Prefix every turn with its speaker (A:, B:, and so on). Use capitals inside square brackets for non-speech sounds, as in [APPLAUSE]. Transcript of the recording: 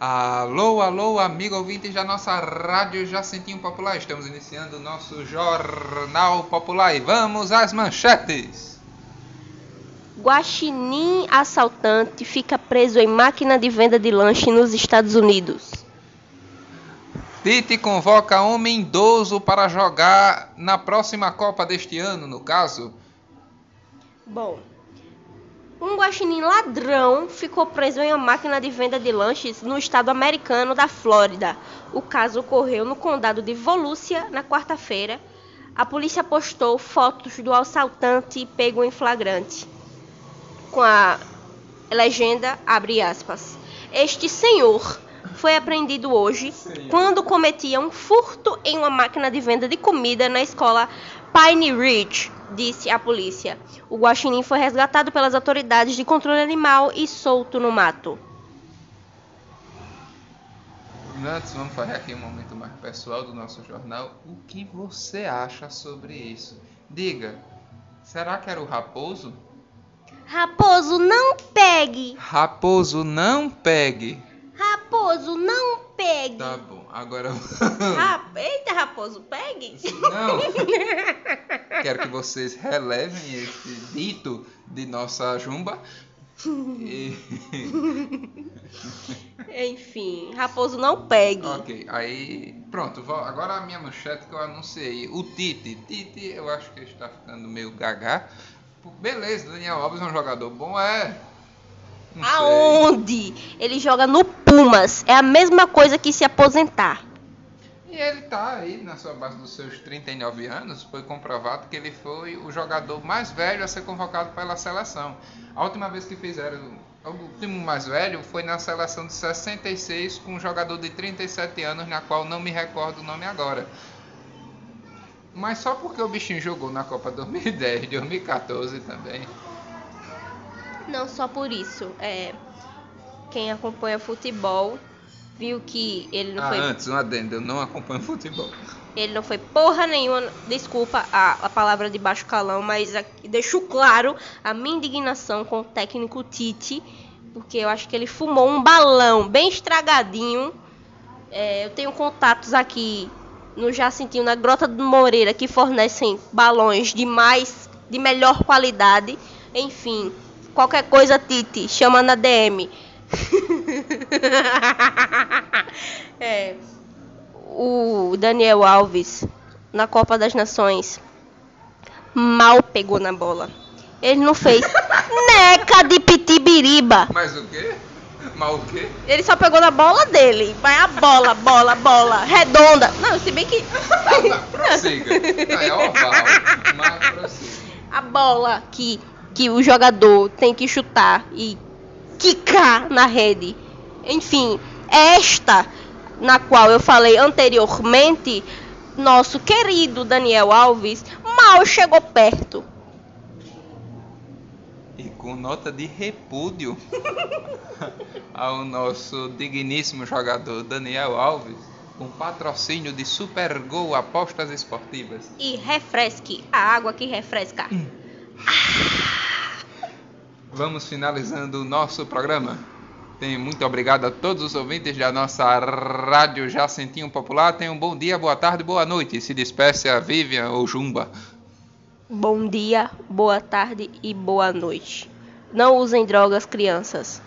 A: Alô, alô, amigo ouvintes da nossa Rádio Jacentinho Popular. Estamos iniciando o nosso Jornal Popular e vamos às manchetes.
B: Guaxinim assaltante fica preso em máquina de venda de lanche nos Estados Unidos.
A: Tite convoca homem idoso para jogar na próxima Copa deste ano, no caso.
B: Bom, um guaxinim ladrão ficou preso em uma máquina de venda de lanches no estado americano da Flórida. O caso ocorreu no condado de Volusia na quarta-feira. A polícia postou fotos do assaltante pego em flagrante. Com a legenda, abre aspas. Este senhor foi apreendido hoje quando cometia um furto em uma máquina de venda de comida na escola Pine Ridge, disse a polícia. O guaxinim foi resgatado pelas autoridades de controle animal e solto no mato.
A: Antes, vamos fazer aqui um momento mais pessoal do nosso jornal. O que você acha sobre isso? Diga, será que era o raposo?
B: Raposo, não pegue!
A: Raposo, não pegue!
B: Raposo, não pegue!
A: Tá bom, agora. [LAUGHS]
B: Ra- Eita, raposo, pegue!
A: Não! [LAUGHS] Quero que vocês relevem esse dito de nossa Jumba. E... [LAUGHS]
B: Enfim, raposo, não pegue.
A: Ok, aí pronto, agora a minha manchete que eu anunciei. O Tite. Tite, eu acho que está ficando meio gagá. Beleza, Daniel Alves é um jogador bom, é. Não sei.
B: Aonde? Ele joga no Pumas. É a mesma coisa que se aposentar.
A: E ele tá aí na sua base dos seus 39 anos, foi comprovado que ele foi o jogador mais velho a ser convocado pela seleção. A última vez que fizeram o último mais velho foi na seleção de 66 com um jogador de 37 anos, na qual não me recordo o nome agora. Mas só porque o bichinho jogou na Copa 2010, 2014 também.
B: Não só por isso. É, quem acompanha futebol viu que ele não
A: Ah,
B: foi
A: antes, um adendo, eu não acompanho futebol.
B: Ele não foi porra nenhuma. Desculpa a, a palavra de baixo calão, mas aqui deixo claro a minha indignação com o técnico Tite, porque eu acho que ele fumou um balão bem estragadinho. É, eu tenho contatos aqui no Jacintinho, na Grota do Moreira, que fornecem balões de mais, de melhor qualidade. Enfim, qualquer coisa, Tite, chama na DM. [LAUGHS] é o Daniel Alves na Copa das Nações mal pegou na bola. Ele não fez [LAUGHS] neca de pitibiriba.
A: Mas o quê? Mas o quê?
B: Ele só pegou na bola dele. Vai a bola, bola, bola, redonda. Não, se bem que
A: Prossiga. Não, é oval, mas prossiga.
B: a bola que que o jogador tem que chutar e quicar na rede. Enfim, esta na qual eu falei anteriormente, nosso querido Daniel Alves mal chegou perto.
A: E com nota de repúdio [LAUGHS] ao nosso digníssimo jogador Daniel Alves, com patrocínio de Super Gol Apostas Esportivas.
B: E refresque a água que refresca.
A: Vamos finalizando o nosso programa. Muito obrigado a todos os ouvintes da nossa Rádio Jacentinho Popular. Tenham um bom dia, boa tarde, boa noite. Se despeça a Vivian ou Jumba.
B: Bom dia, boa tarde e boa noite. Não usem drogas, crianças.